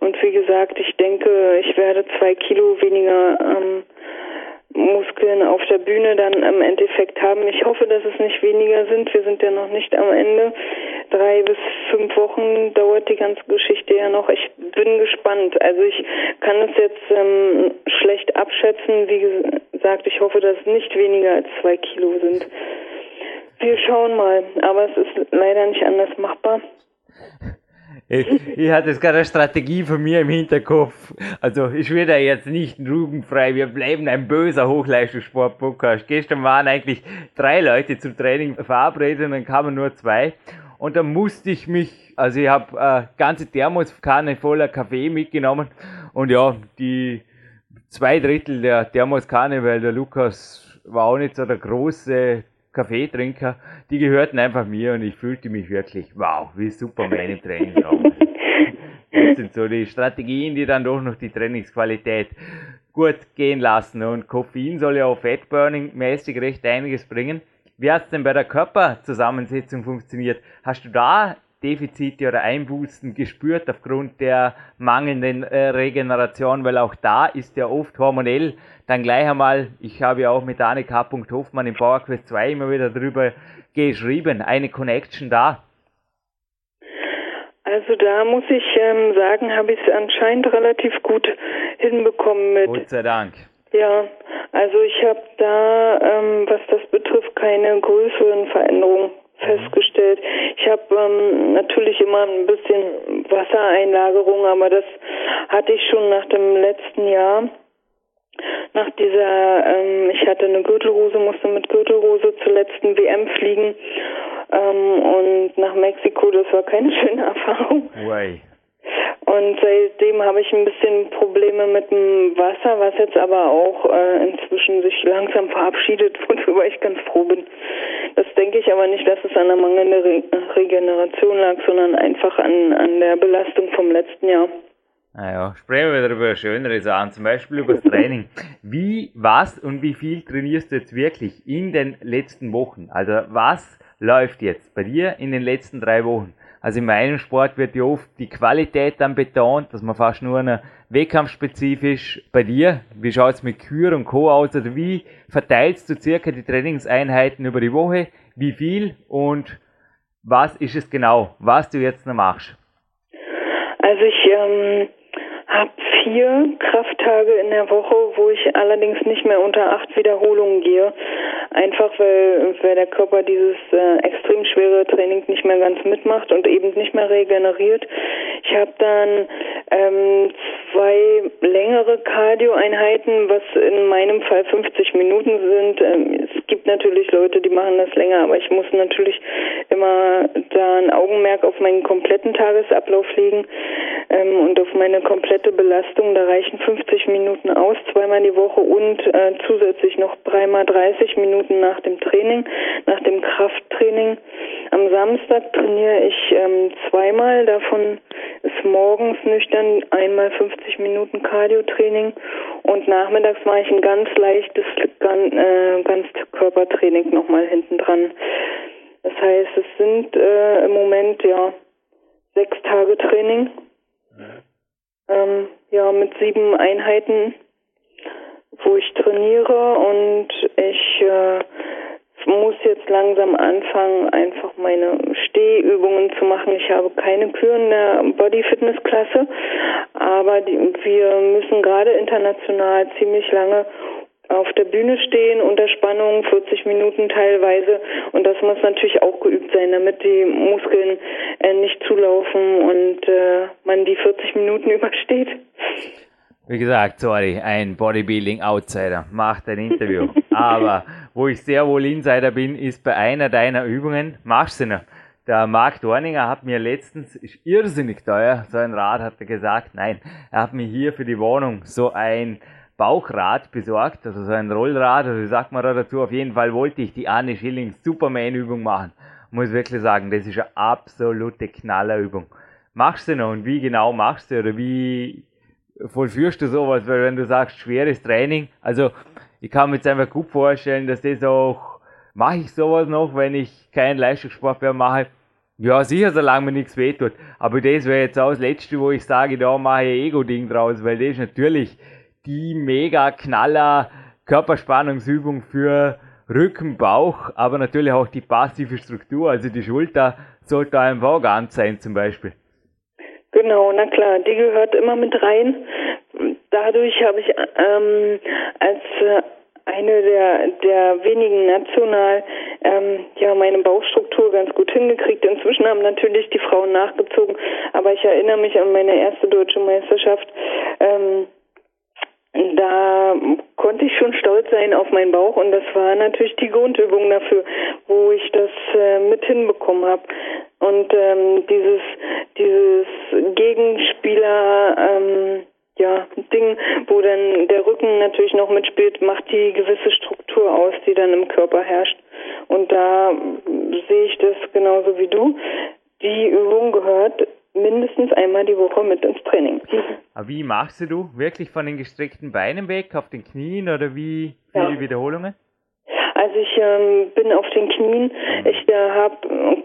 Und wie gesagt, ich denke, ich werde zwei Kilo weniger ähm, Muskeln auf der Bühne dann im Endeffekt haben. Ich hoffe, dass es nicht weniger sind. Wir sind ja noch nicht am Ende. Drei bis fünf Wochen dauert die ganze Geschichte ja noch. Ich bin gespannt. Also ich kann es jetzt ähm, schlecht abschätzen. Wie gesagt, ich hoffe, dass es nicht weniger als zwei Kilo sind. Wir schauen mal. Aber es ist leider nicht anders machbar. Ich, ich hatte jetzt gerade eine Strategie von mir im Hinterkopf. Also ich werde jetzt nicht rubenfrei. Wir bleiben ein böser Hochleistungssport-Podcast. Gestern waren eigentlich drei Leute zum Training verabredet und dann kamen nur zwei. Und dann musste ich mich, also ich habe eine äh, ganze Thermoskanne voller Kaffee mitgenommen und ja, die zwei Drittel der Thermoskanne, weil der Lukas war auch nicht so der große Kaffeetrinker, die gehörten einfach mir und ich fühlte mich wirklich, wow, wie Superman im Trainingsraum. Das sind so die Strategien, die dann doch noch die Trainingsqualität gut gehen lassen. Und Koffein soll ja auch Fatburning-mäßig recht einiges bringen. Wie hat es denn bei der Körperzusammensetzung funktioniert? Hast du da Defizite oder Einbußen gespürt aufgrund der mangelnden äh, Regeneration, weil auch da ist ja oft hormonell dann gleich einmal, ich habe ja auch mit Annika Hoffmann im PowerQuest 2 immer wieder drüber geschrieben, eine Connection da. Also da muss ich ähm, sagen, habe ich es anscheinend relativ gut hinbekommen mit. Gott sei Dank. Ja, also ich habe da, ähm, was das betrifft, keine größeren Veränderungen festgestellt. Ich habe ähm, natürlich immer ein bisschen Wassereinlagerung, aber das hatte ich schon nach dem letzten Jahr. Nach dieser, ähm, ich hatte eine Gürtelrose, musste mit Gürtelrose zur letzten WM fliegen ähm, und nach Mexiko, das war keine schöne Erfahrung. Way. Und seitdem habe ich ein bisschen Probleme mit dem Wasser, was jetzt aber auch äh, inzwischen sich langsam verabschiedet, worüber ich ganz froh bin. Das denke ich aber nicht, dass es an der mangelnden Re Regeneration lag, sondern einfach an, an der Belastung vom letzten Jahr. Naja, sprechen wir wieder über schönere Sachen, zum Beispiel über das Training. Wie, was und wie viel trainierst du jetzt wirklich in den letzten Wochen? Also was läuft jetzt bei dir in den letzten drei Wochen? Also in meinem Sport wird ja oft die Qualität dann betont, dass man fast nur eine wettkampfspezifisch bei dir, wie schaut es mit Kür und Co. aus? Oder wie verteilst du circa die Trainingseinheiten über die Woche? Wie viel und was ist es genau, was du jetzt noch machst? Also ich ähm, habe vier Krafttage in der Woche, wo ich allerdings nicht mehr unter acht Wiederholungen gehe. Einfach weil, weil der Körper dieses äh, extrem schwere Training nicht mehr ganz mitmacht und eben nicht mehr regeneriert. Ich habe dann ähm, zwei längere Cardio-Einheiten, was in meinem Fall 50 Minuten sind. Ähm, gibt natürlich Leute, die machen das länger, aber ich muss natürlich immer da ein Augenmerk auf meinen kompletten Tagesablauf legen ähm, und auf meine komplette Belastung. Da reichen 50 Minuten aus, zweimal die Woche und äh, zusätzlich noch dreimal 30 Minuten nach dem Training, nach dem Krafttraining. Am Samstag trainiere ich ähm, zweimal, davon ist morgens nüchtern einmal 50 Minuten Cardio-Training und nachmittags mache ich ein ganz leichtes äh, Ganzkörpertraining nochmal hinten dran. Das heißt, es sind äh, im Moment ja sechs Tage Training. Mhm. Ähm, ja, mit sieben Einheiten, wo ich trainiere und ich äh, muss jetzt langsam anfangen, einfach meine Stehübungen zu machen. Ich habe keine Kür in der Body Fitness Klasse, aber die, wir müssen gerade international ziemlich lange auf der Bühne stehen unter Spannung, 40 Minuten teilweise. Und das muss natürlich auch geübt sein, damit die Muskeln äh, nicht zulaufen und äh, man die 40 Minuten übersteht. Wie gesagt, sorry, ein Bodybuilding-Outsider macht ein Interview. Aber wo ich sehr wohl Insider bin, ist bei einer deiner Übungen, machst du noch. Der Marc Dorninger hat mir letztens, ist irrsinnig teuer, so ein Rad hat er gesagt, nein, er hat mir hier für die Wohnung so ein Bauchrad besorgt, also so ein Rollrad, also sagt man da dazu, auf jeden Fall wollte ich die Anne Schilling Superman Übung machen. Muss wirklich sagen, das ist eine absolute Knallerübung. Machst du noch und wie genau machst du oder wie vollführst du sowas? Weil wenn du sagst, schweres Training, also ich kann mir jetzt einfach gut vorstellen, dass das auch, mache ich sowas noch, wenn ich keinen Leistungssport mehr mache? Ja, sicher, solange mir nichts wehtut. Aber das wäre jetzt auch das Letzte, wo ich sage, da mache ich Ego-Ding draus, weil das ist natürlich die mega knaller Körperspannungsübung für Rücken, Bauch, aber natürlich auch die passive Struktur, also die Schulter sollte einfach ganz sein zum Beispiel. Genau, na klar, die gehört immer mit rein. Dadurch habe ich ähm, als äh, eine der, der wenigen national ähm, ja meine Bauchstruktur ganz gut hingekriegt. Inzwischen haben natürlich die Frauen nachgezogen, aber ich erinnere mich an meine erste deutsche Meisterschaft. Ähm, da konnte ich schon stolz sein auf meinen Bauch und das war natürlich die Grundübung dafür, wo ich das äh, mit hinbekommen habe. Und ähm, dieses dieses Gegenspieler ähm, ja, Ding, wo dann der Rücken natürlich noch mitspielt, macht die gewisse Struktur aus, die dann im Körper herrscht. Und da sehe ich das genauso wie du. Die Übung gehört mindestens einmal die Woche mit ins Training. Aber wie machst du? Wirklich von den gestreckten Beinen weg, auf den Knien oder wie viele ja. Wiederholungen? Also ich ähm, bin auf den Knien. Mhm. Ich äh, habe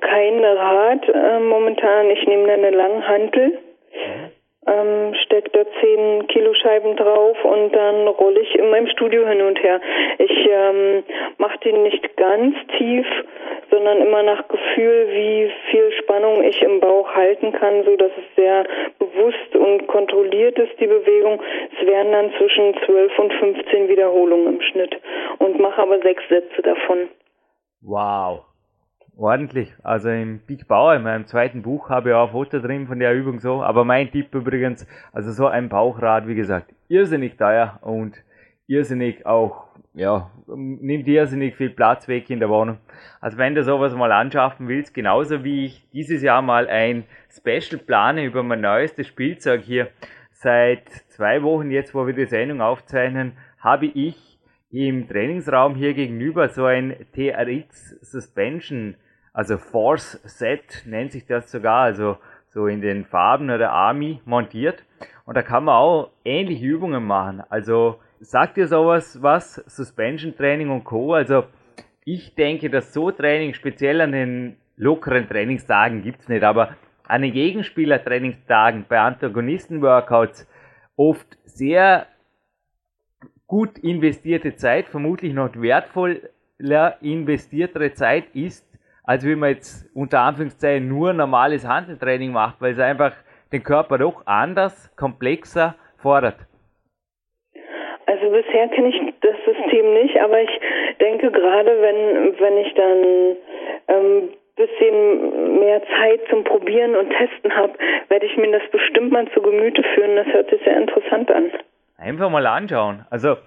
kein Rad äh, momentan. Ich nehme eine Langhantel. Mhm ähm, stecke da 10 Kilo Scheiben drauf und dann rolle ich in meinem Studio hin und her. Ich ähm, mache den nicht ganz tief, sondern immer nach Gefühl, wie viel Spannung ich im Bauch halten kann, so dass es sehr bewusst und kontrolliert ist, die Bewegung. Es werden dann zwischen 12 und 15 Wiederholungen im Schnitt und mache aber sechs Sätze davon. Wow ordentlich. Also im Big Bauer, in meinem zweiten Buch, habe ich auch ein Foto drin von der Übung so. Aber mein Tipp übrigens, also so ein Bauchrad, wie gesagt, irrsinnig teuer und irrsinnig auch, ja, nimmt irrsinnig viel Platz weg in der Wohnung. Also wenn du sowas mal anschaffen willst, genauso wie ich dieses Jahr mal ein Special plane über mein neuestes Spielzeug hier. Seit zwei Wochen jetzt, wo wir die Sendung aufzeichnen, habe ich im Trainingsraum hier gegenüber so ein TRX Suspension also Force Set nennt sich das sogar, also so in den Farben der Army montiert. Und da kann man auch ähnliche Übungen machen. Also sagt ihr sowas was? Suspension Training und Co. Also ich denke, dass so Training speziell an den lockeren Trainingstagen gibt's nicht, aber an den Gegenspieler-Trainingstagen bei Antagonisten-Workouts oft sehr gut investierte Zeit, vermutlich noch wertvoller investiertere Zeit ist, als wenn man jetzt unter Anführungszeichen nur normales Handeltraining macht, weil es einfach den Körper doch anders, komplexer fordert? Also bisher kenne ich das System nicht, aber ich denke gerade, wenn, wenn ich dann ähm, bisschen mehr Zeit zum Probieren und Testen habe, werde ich mir das bestimmt mal zu Gemüte führen. Das hört sich sehr interessant an. Einfach mal anschauen. Also,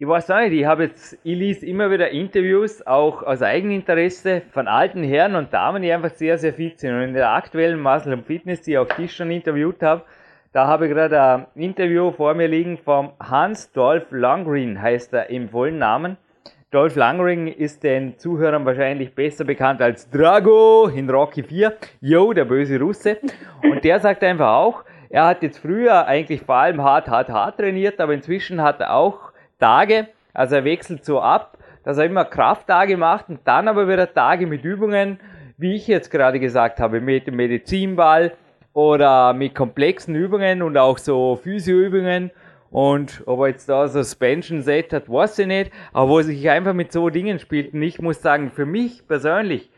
ich weiß nicht, ich habe jetzt, ich lese immer wieder Interviews, auch aus Eigeninteresse, von alten Herren und Damen, die einfach sehr, sehr fit sind. Und in der aktuellen Muscle und Fitness, die ich auch dich schon interviewt habe, da habe ich gerade ein Interview vor mir liegen vom Hans Dolph Langgreen, heißt er im vollen Namen. Dolph Langring ist den Zuhörern wahrscheinlich besser bekannt als Drago in Rocky 4. Yo, der böse Russe. Und der sagt einfach auch, er hat jetzt früher eigentlich vor allem hart, hart, hart trainiert, aber inzwischen hat er auch Tage, also er wechselt so ab, dass er immer Krafttage macht und dann aber wieder Tage mit Übungen, wie ich jetzt gerade gesagt habe, mit dem Medizinball oder mit komplexen Übungen und auch so Physioübungen und ob er jetzt da Suspension Set hat, weiß ich nicht. Aber wo sich einfach mit so Dingen spielt. Und ich muss sagen, für mich persönlich,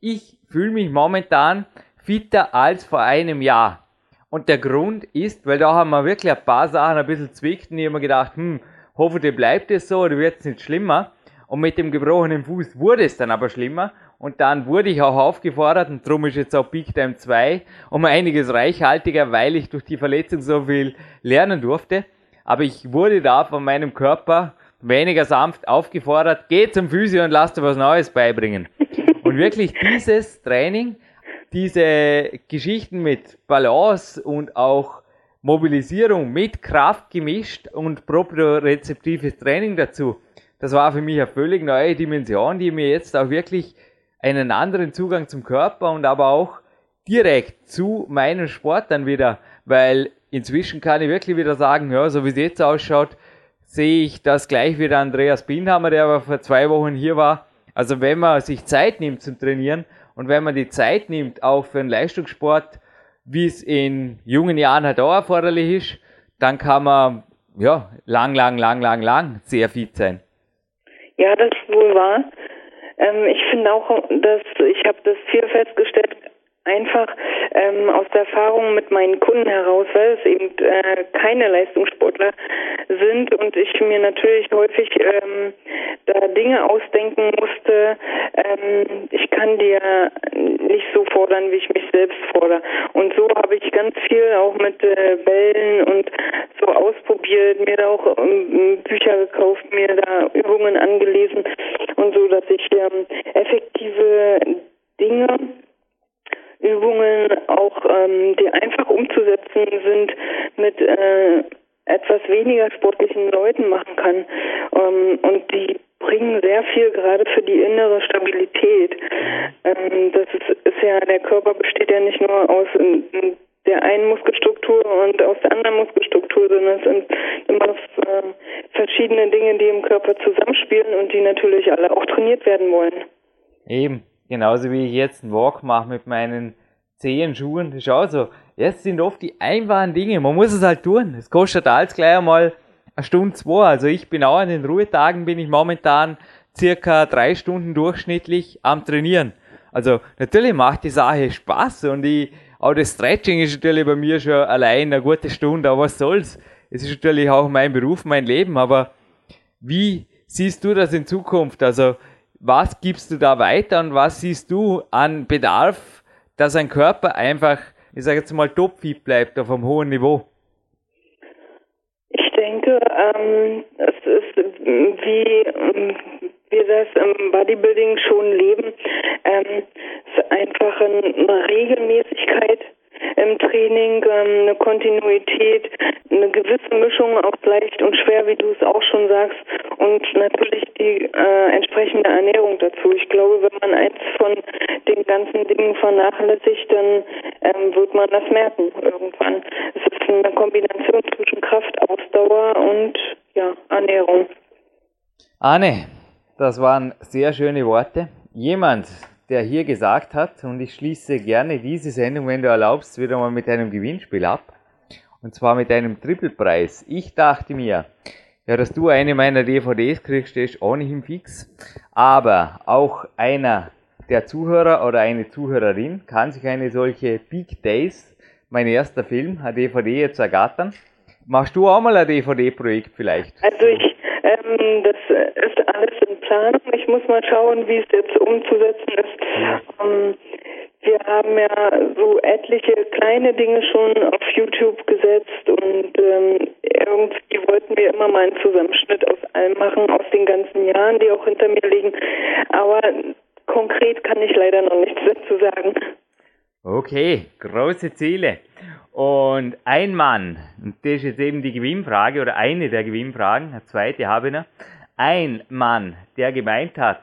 ich fühle mich momentan fitter als vor einem Jahr. Und der Grund ist, weil da haben wir wirklich ein paar Sachen ein bisschen zwickt und ich habe mir gedacht, hm, hoffentlich bleibt es so oder wird es nicht schlimmer. Und mit dem gebrochenen Fuß wurde es dann aber schlimmer. Und dann wurde ich auch aufgefordert, und darum ist jetzt auch Big Time 2 um einiges reichhaltiger, weil ich durch die Verletzung so viel lernen durfte aber ich wurde da von meinem Körper weniger sanft aufgefordert, geh zum Physio und lass dir was Neues beibringen. Und wirklich dieses Training, diese Geschichten mit Balance und auch Mobilisierung mit Kraft gemischt und propriorezeptives Training dazu, das war für mich eine völlig neue Dimension, die mir jetzt auch wirklich einen anderen Zugang zum Körper und aber auch direkt zu meinem Sport dann wieder, weil inzwischen kann ich wirklich wieder sagen, ja, so wie es jetzt ausschaut, sehe ich das gleich wie der Andreas Bindhammer, der aber vor zwei Wochen hier war. Also wenn man sich Zeit nimmt zum Trainieren und wenn man die Zeit nimmt auch für einen Leistungssport, wie es in jungen Jahren halt auch erforderlich ist, dann kann man ja lang, lang, lang, lang, lang sehr fit sein. Ja, das ist wohl wahr. Ähm, ich finde auch, dass ich habe das viel festgestellt, einfach ähm, aus der Erfahrung mit meinen Kunden heraus, weil es eben äh, keine Leistungssportler sind und ich mir natürlich häufig ähm, da Dinge ausdenken musste. Ähm, ich kann dir nicht so fordern, wie ich mich selbst fordere. Und so habe ich ganz viel auch mit äh, Bällen und so ausprobiert, mir da auch ähm, Bücher gekauft, mir da Übungen angelesen und so, dass ich ähm, effektive Dinge Übungen auch, ähm, die einfach umzusetzen sind, mit äh, etwas weniger sportlichen Leuten machen kann. Ähm, und die bringen sehr viel gerade für die innere Stabilität. Ähm, das ist, ist ja, der Körper besteht ja nicht nur aus ähm, der einen Muskelstruktur und aus der anderen Muskelstruktur, sondern es sind immer äh, verschiedene Dinge, die im Körper zusammenspielen und die natürlich alle auch trainiert werden wollen. Eben. Genauso wie ich jetzt einen Walk mache mit meinen Zehenschuhen. Das ist auch so. Jetzt sind oft die einfachen Dinge. Man muss es halt tun. Es kostet alles gleich einmal eine Stunde, zwei. Also ich bin auch an den Ruhetagen bin ich momentan circa drei Stunden durchschnittlich am Trainieren. Also natürlich macht die Sache Spaß und ich, auch das Stretching ist natürlich bei mir schon allein eine gute Stunde, aber was soll's? Es ist natürlich auch mein Beruf, mein Leben, aber wie siehst du das in Zukunft? Also was gibst du da weiter und was siehst du an Bedarf, dass ein Körper einfach, ich sage jetzt mal, topfit bleibt auf einem hohen Niveau? Ich denke, ähm, es ist wie wir das im Bodybuilding schon leben, ähm, ist einfach eine Regelmäßigkeit im Training, ähm, eine Kontinuität, eine gewisse Mischung aus leicht und schwer, wie du es auch schon sagst, und natürlich die äh, entsprechende Ernährung dazu. Ich glaube, wenn man eins von den ganzen Dingen vernachlässigt, dann ähm, wird man das merken irgendwann. Es ist eine Kombination zwischen Kraft, Ausdauer und ja, Ernährung. Anne, das waren sehr schöne Worte. Jemand, der hier gesagt hat, und ich schließe gerne diese Sendung, wenn du erlaubst, wieder mal mit einem Gewinnspiel ab. Und zwar mit einem Trippelpreis. Ich dachte mir, ja, dass du eine meiner DVDs kriegst, ist ohnehin fix. Aber auch einer der Zuhörer oder eine Zuhörerin kann sich eine solche Big Days mein erster Film, eine DVD jetzt ergattern. Machst du auch mal ein DVD-Projekt vielleicht? Also ich, das ist alles in Planung. Ich muss mal schauen, wie es jetzt umzusetzen ist. Ja. Ähm, wir haben ja so etliche kleine Dinge schon auf YouTube gesetzt und ähm, irgendwie wollten wir immer mal einen Zusammenschnitt aus allem machen, aus den ganzen Jahren, die auch hinter mir liegen. Aber konkret kann ich leider noch nichts dazu sagen. Okay, große Ziele. Und ein Mann, und das ist jetzt eben die Gewinnfrage oder eine der Gewinnfragen, eine zweite habe ich noch. Ein Mann, der gemeint hat,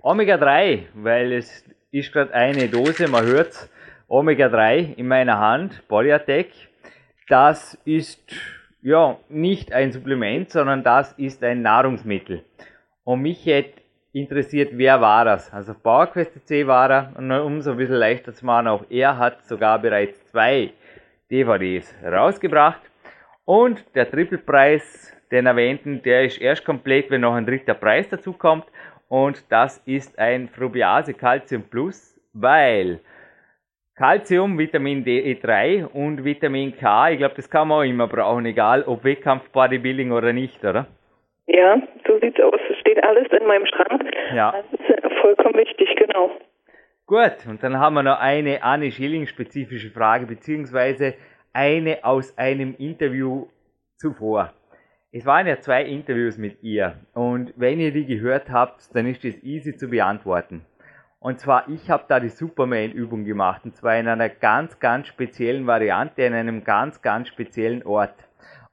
Omega 3, weil es ist gerade eine Dose, man hört Omega 3 in meiner Hand, Polyatec. Das ist ja nicht ein Supplement, sondern das ist ein Nahrungsmittel. Und mich hätte interessiert, wer war das? Also PowerQuest C war er und umso ein bisschen leichter zu machen, auch er hat sogar bereits zwei DVDs rausgebracht. Und der Trippelpreis, den erwähnten, der ist erst komplett, wenn noch ein dritter Preis dazu kommt. Und das ist ein Frubiase Calcium Plus, weil Calcium, Vitamin D3 und Vitamin K, ich glaube, das kann man auch immer brauchen, egal ob Wettkampf, Bodybuilding oder nicht, oder? Ja, so sieht's aus. Es steht alles in meinem Schrank. Ja. Das ist vollkommen wichtig, genau. Gut, und dann haben wir noch eine Anne Schilling spezifische Frage, beziehungsweise eine aus einem Interview zuvor. Es waren ja zwei Interviews mit ihr und wenn ihr die gehört habt, dann ist das easy zu beantworten. Und zwar, ich habe da die Superman-Übung gemacht und zwar in einer ganz, ganz speziellen Variante, in einem ganz, ganz speziellen Ort.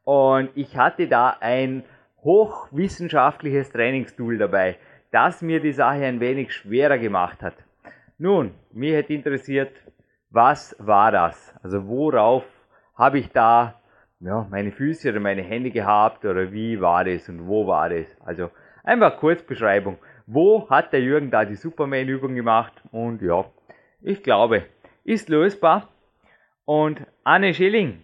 Und ich hatte da ein hochwissenschaftliches Trainingstool dabei, das mir die Sache ein wenig schwerer gemacht hat. Nun, mir hätte interessiert, was war das? Also worauf habe ich da ja, meine Füße oder meine Hände gehabt oder wie war das und wo war das? Also einfach Kurzbeschreibung. Wo hat der Jürgen da die Superman-Übung gemacht? Und ja, ich glaube, ist lösbar. Und Anne Schilling,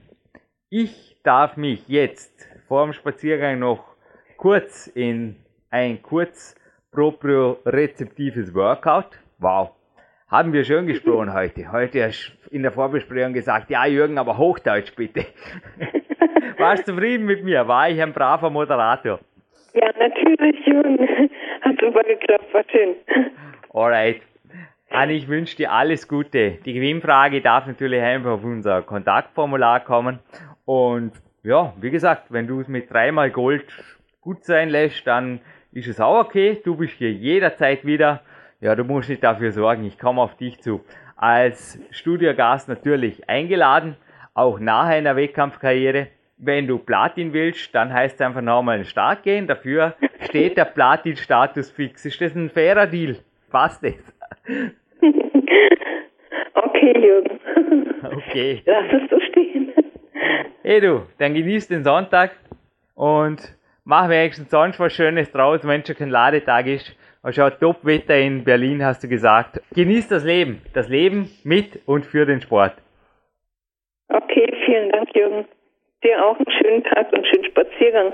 ich darf mich jetzt vor dem Spaziergang noch kurz in ein kurz propriorezeptives Workout. Wow, haben wir schön gesprochen heute. Heute hast du in der Vorbesprechung gesagt, ja Jürgen, aber Hochdeutsch bitte. Warst du zufrieden mit mir? War ich ein braver Moderator? Ja, natürlich, Jürgen. Hat super geklappt, war schön. Alright. Anni, ich wünsche dir alles Gute. Die Gewinnfrage darf natürlich einfach auf unser Kontaktformular kommen. Und ja, wie gesagt, wenn du es mit dreimal Gold gut sein lässt, dann ist es auch okay. Du bist hier jederzeit wieder ja, du musst nicht dafür sorgen, ich komme auf dich zu. Als Studiogast natürlich eingeladen, auch nach einer Wettkampfkarriere. Wenn du Platin willst, dann heißt es einfach nochmal einen Start gehen. Dafür steht der Platin-Status fix. Ist das ein fairer Deal? Passt das? Okay, Jürgen. Okay. Lass es so stehen. Hey du, dann genieß den Sonntag und mach wenigstens sonst was Schönes draus, wenn schon kein Ladetag ist. Schau, Top-Wetter in Berlin hast du gesagt. Genieß das Leben. Das Leben mit und für den Sport. Okay, vielen Dank, Jürgen. Dir auch einen schönen Tag und einen schönen Spaziergang.